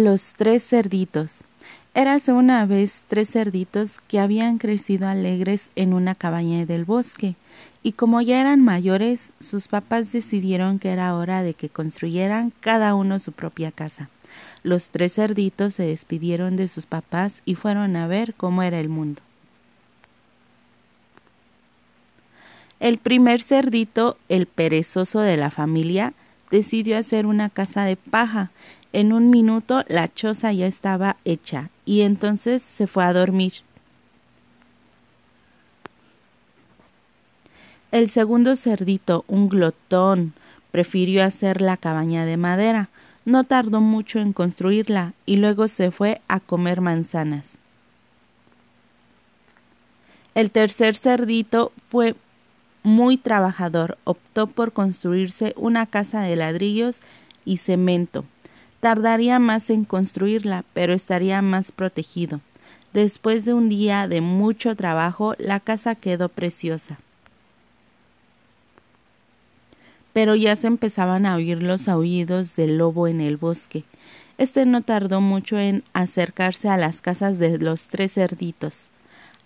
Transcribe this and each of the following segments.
Los tres cerditos. Érase una vez tres cerditos que habían crecido alegres en una cabaña del bosque, y como ya eran mayores, sus papás decidieron que era hora de que construyeran cada uno su propia casa. Los tres cerditos se despidieron de sus papás y fueron a ver cómo era el mundo. El primer cerdito, el perezoso de la familia, decidió hacer una casa de paja en un minuto la choza ya estaba hecha y entonces se fue a dormir. El segundo cerdito, un glotón, prefirió hacer la cabaña de madera. No tardó mucho en construirla y luego se fue a comer manzanas. El tercer cerdito fue muy trabajador. Optó por construirse una casa de ladrillos y cemento. Tardaría más en construirla, pero estaría más protegido. Después de un día de mucho trabajo, la casa quedó preciosa. Pero ya se empezaban a oír los aullidos del lobo en el bosque. Este no tardó mucho en acercarse a las casas de los tres cerditos.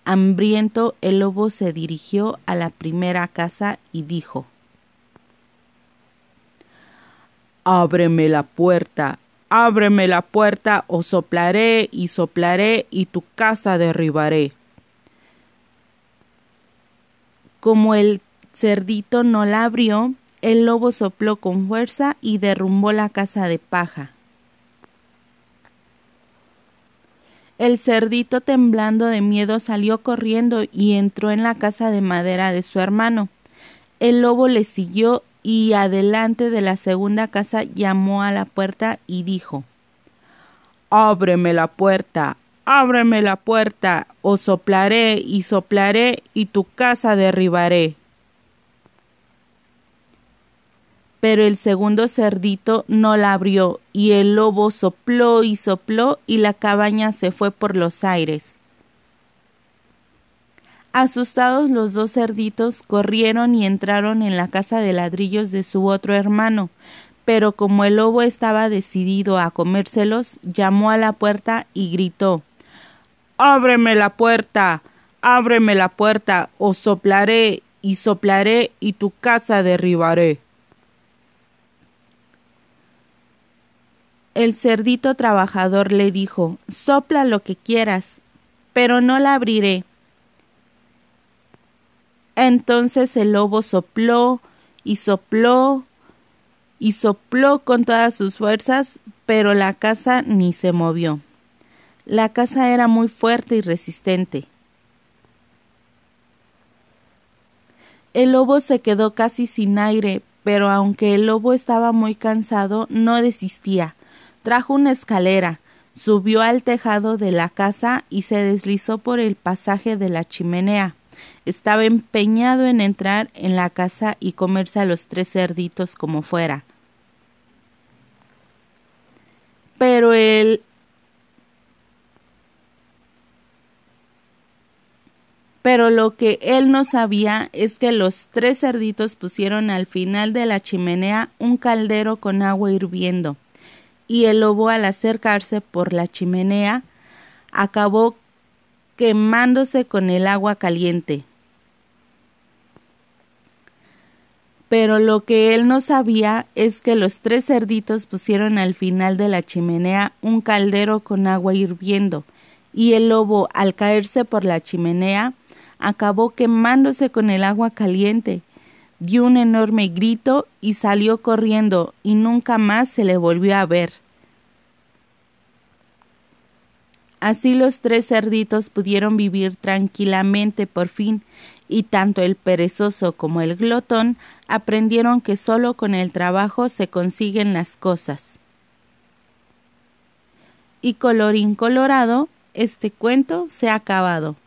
Hambriento, el lobo se dirigió a la primera casa y dijo Ábreme la puerta, ábreme la puerta o soplaré y soplaré y tu casa derribaré. Como el cerdito no la abrió, el lobo sopló con fuerza y derrumbó la casa de paja. El cerdito temblando de miedo salió corriendo y entró en la casa de madera de su hermano. El lobo le siguió y adelante de la segunda casa llamó a la puerta y dijo Ábreme la puerta, ábreme la puerta, o soplaré y soplaré y tu casa derribaré. Pero el segundo cerdito no la abrió, y el lobo sopló y sopló, y la cabaña se fue por los aires. Asustados los dos cerditos corrieron y entraron en la casa de ladrillos de su otro hermano, pero como el lobo estaba decidido a comérselos, llamó a la puerta y gritó Ábreme la puerta, ábreme la puerta, o soplaré y soplaré y tu casa derribaré. El cerdito trabajador le dijo Sopla lo que quieras, pero no la abriré entonces el lobo sopló y sopló y sopló con todas sus fuerzas, pero la casa ni se movió. La casa era muy fuerte y resistente. El lobo se quedó casi sin aire, pero aunque el lobo estaba muy cansado, no desistía. Trajo una escalera, subió al tejado de la casa y se deslizó por el pasaje de la chimenea. Estaba empeñado en entrar en la casa y comerse a los tres cerditos como fuera. Pero él Pero lo que él no sabía es que los tres cerditos pusieron al final de la chimenea un caldero con agua hirviendo, y el lobo al acercarse por la chimenea acabó quemándose con el agua caliente. Pero lo que él no sabía es que los tres cerditos pusieron al final de la chimenea un caldero con agua hirviendo, y el lobo, al caerse por la chimenea, acabó quemándose con el agua caliente, dio un enorme grito y salió corriendo, y nunca más se le volvió a ver. Así los tres cerditos pudieron vivir tranquilamente por fin, y tanto el perezoso como el glotón aprendieron que solo con el trabajo se consiguen las cosas. Y colorín colorado, este cuento se ha acabado.